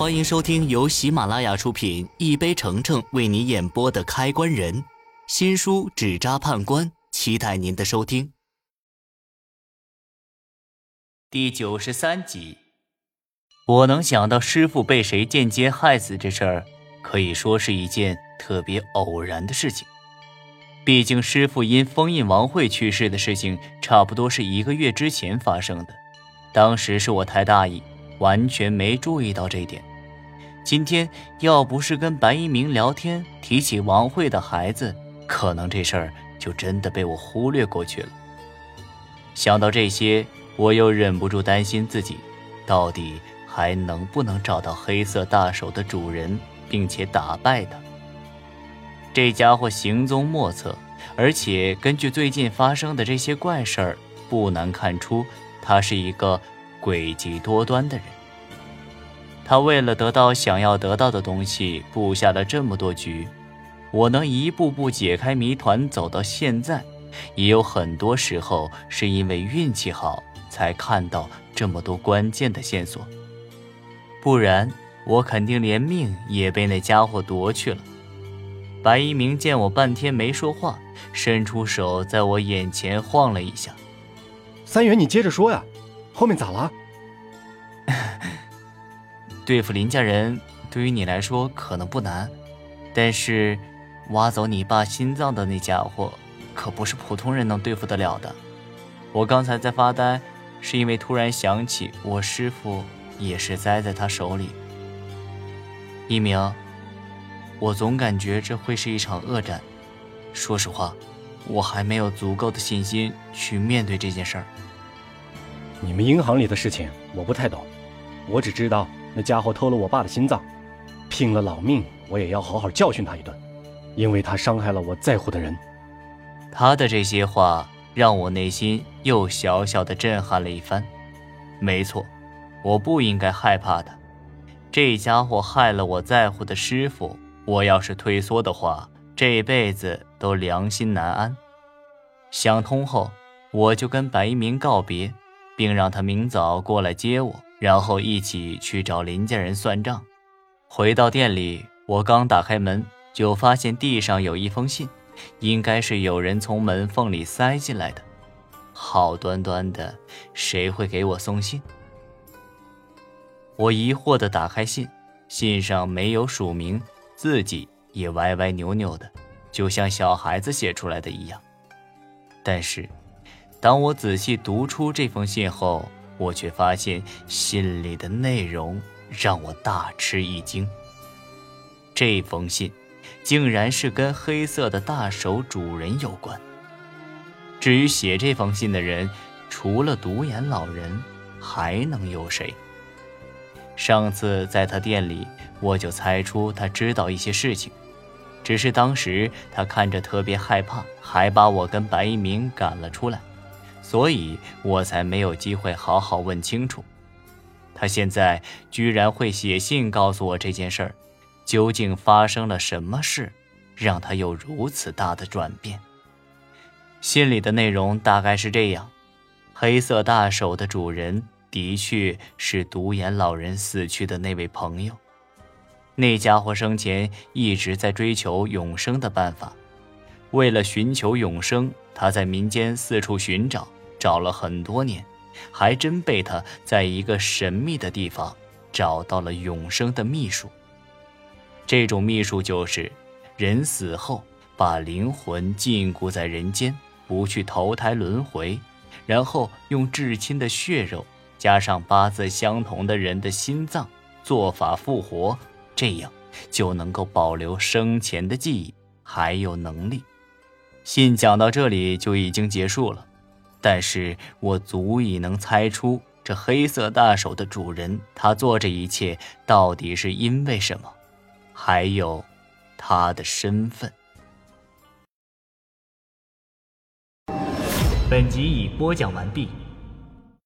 欢迎收听由喜马拉雅出品、一杯橙橙为你演播的《开关人》新书《纸扎判官》，期待您的收听。第九十三集，我能想到师傅被谁间接害死这事儿，可以说是一件特别偶然的事情。毕竟师傅因封印王会去世的事情，差不多是一个月之前发生的。当时是我太大意，完全没注意到这点。今天要不是跟白一鸣聊天提起王慧的孩子，可能这事儿就真的被我忽略过去了。想到这些，我又忍不住担心自己，到底还能不能找到黑色大手的主人，并且打败他？这家伙行踪莫测，而且根据最近发生的这些怪事儿，不难看出。他是一个诡计多端的人，他为了得到想要得到的东西，布下了这么多局。我能一步步解开谜团，走到现在，也有很多时候是因为运气好，才看到这么多关键的线索。不然，我肯定连命也被那家伙夺去了。白一鸣见我半天没说话，伸出手在我眼前晃了一下。三元，你接着说呀，后面咋了？对付林家人，对于你来说可能不难，但是挖走你爸心脏的那家伙，可不是普通人能对付得了的。我刚才在发呆，是因为突然想起我师父也是栽在他手里。一鸣，我总感觉这会是一场恶战。说实话。我还没有足够的信心去面对这件事儿。你们银行里的事情我不太懂，我只知道那家伙偷了我爸的心脏，拼了老命我也要好好教训他一顿，因为他伤害了我在乎的人。他的这些话让我内心又小小的震撼了一番。没错，我不应该害怕他。这家伙害了我在乎的师傅，我要是退缩的话。这辈子都良心难安。想通后，我就跟白一鸣告别，并让他明早过来接我，然后一起去找林家人算账。回到店里，我刚打开门，就发现地上有一封信，应该是有人从门缝里塞进来的。好端端的，谁会给我送信？我疑惑地打开信，信上没有署名，字迹。也歪歪扭扭的，就像小孩子写出来的一样。但是，当我仔细读出这封信后，我却发现信里的内容让我大吃一惊。这封信，竟然是跟黑色的大手主人有关。至于写这封信的人，除了独眼老人，还能有谁？上次在他店里，我就猜出他知道一些事情。只是当时他看着特别害怕，还把我跟白一鸣赶了出来，所以我才没有机会好好问清楚。他现在居然会写信告诉我这件事儿，究竟发生了什么事，让他有如此大的转变？信里的内容大概是这样：黑色大手的主人的确是独眼老人死去的那位朋友。那家伙生前一直在追求永生的办法，为了寻求永生，他在民间四处寻找，找了很多年，还真被他在一个神秘的地方找到了永生的秘术。这种秘术就是，人死后把灵魂禁锢在人间，不去投胎轮回，然后用至亲的血肉加上八字相同的人的心脏，做法复活。这样就能够保留生前的记忆，还有能力。信讲到这里就已经结束了，但是我足以能猜出这黑色大手的主人，他做这一切到底是因为什么，还有他的身份。本集已播讲完毕。